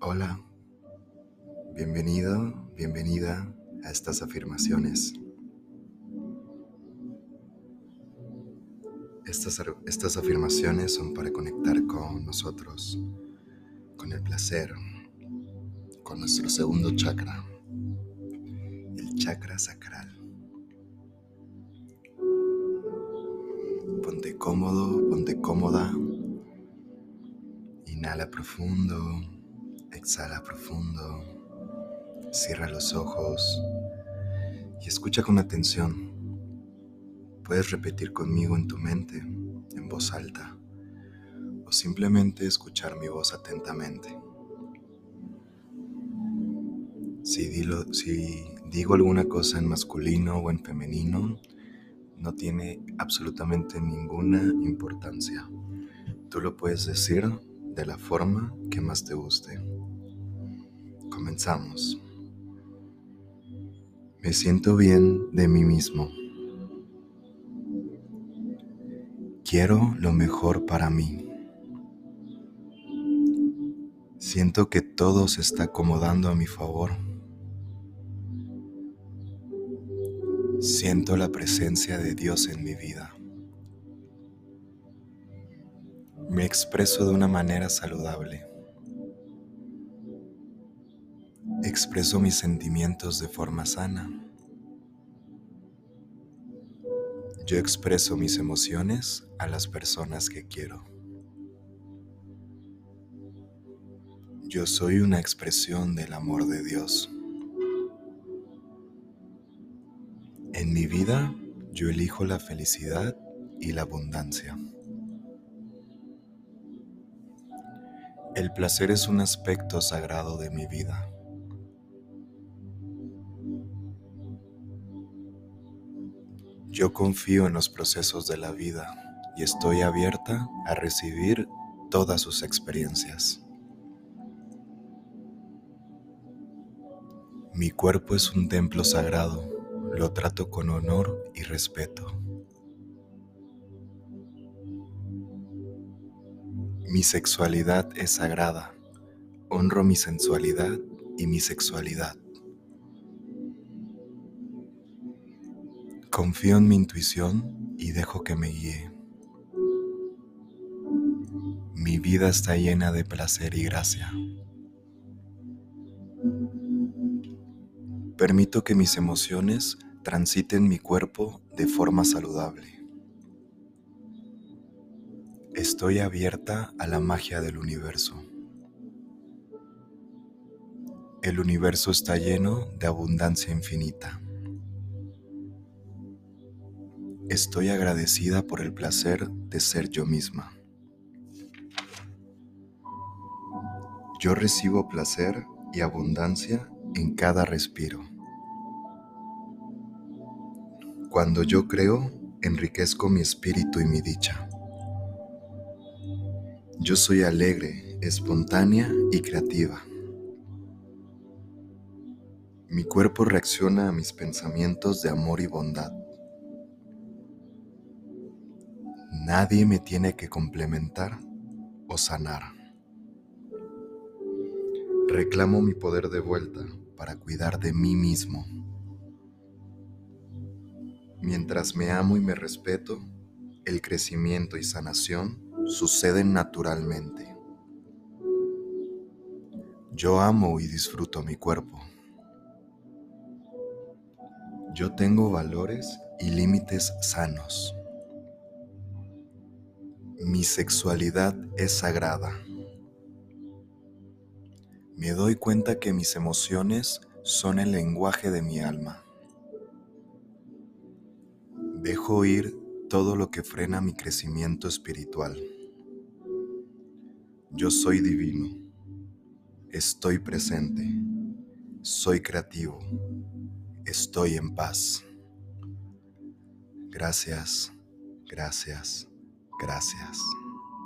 Hola, bienvenido, bienvenida a estas afirmaciones. Estas, estas afirmaciones son para conectar con nosotros, con el placer, con nuestro segundo chakra, el chakra sacral. Ponte cómodo, ponte cómoda. Inhala profundo, exhala profundo, cierra los ojos y escucha con atención. Puedes repetir conmigo en tu mente, en voz alta, o simplemente escuchar mi voz atentamente. Si, digo alguna cosa en masculino o en femenino, no tiene absolutamente ninguna importancia. Tú lo puedes decir de la forma que más te guste. Comenzamos. Me siento bien de mí mismo. Quiero lo mejor para mí. Siento que todo se está acomodando a mi favor. Siento la presencia de Dios en mi vida. Me expreso de una manera saludable. Expreso mis sentimientos de forma sana. Yo expreso mis emociones a las personas que quiero. Yo soy una expresión del amor de Dios. En mi vida yo elijo la felicidad y la abundancia. El placer es un aspecto sagrado de mi vida. Yo confío en los procesos de la vida y estoy abierta a recibir todas sus experiencias. Mi cuerpo es un templo sagrado, lo trato con honor y respeto. Mi sexualidad es sagrada, honro mi sensualidad y mi sexualidad. Confío en mi intuición y dejo que me guíe. Mi vida está llena de placer y gracia. Permito que mis emociones transiten mi cuerpo de forma saludable. Estoy abierta a la magia del universo. El universo está lleno de abundancia infinita. Estoy agradecida por el placer de ser yo misma. Yo recibo placer y abundancia en cada respiro. Cuando yo creo, enriquezco mi espíritu y mi dicha. Yo soy alegre, espontánea y creativa. Mi cuerpo reacciona a mis pensamientos de amor y bondad. Nadie me tiene que complementar o sanar. Reclamo mi poder de vuelta para cuidar de mí mismo. Mientras me amo y me respeto, el crecimiento y sanación suceden naturalmente. Yo amo y disfruto mi cuerpo. Yo tengo valores y límites sanos. Mi sexualidad es sagrada. Me doy cuenta que mis emociones son el lenguaje de mi alma. Dejo ir todo lo que frena mi crecimiento espiritual. Yo soy divino. Estoy presente. Soy creativo. Estoy en paz. Gracias, gracias Gracias.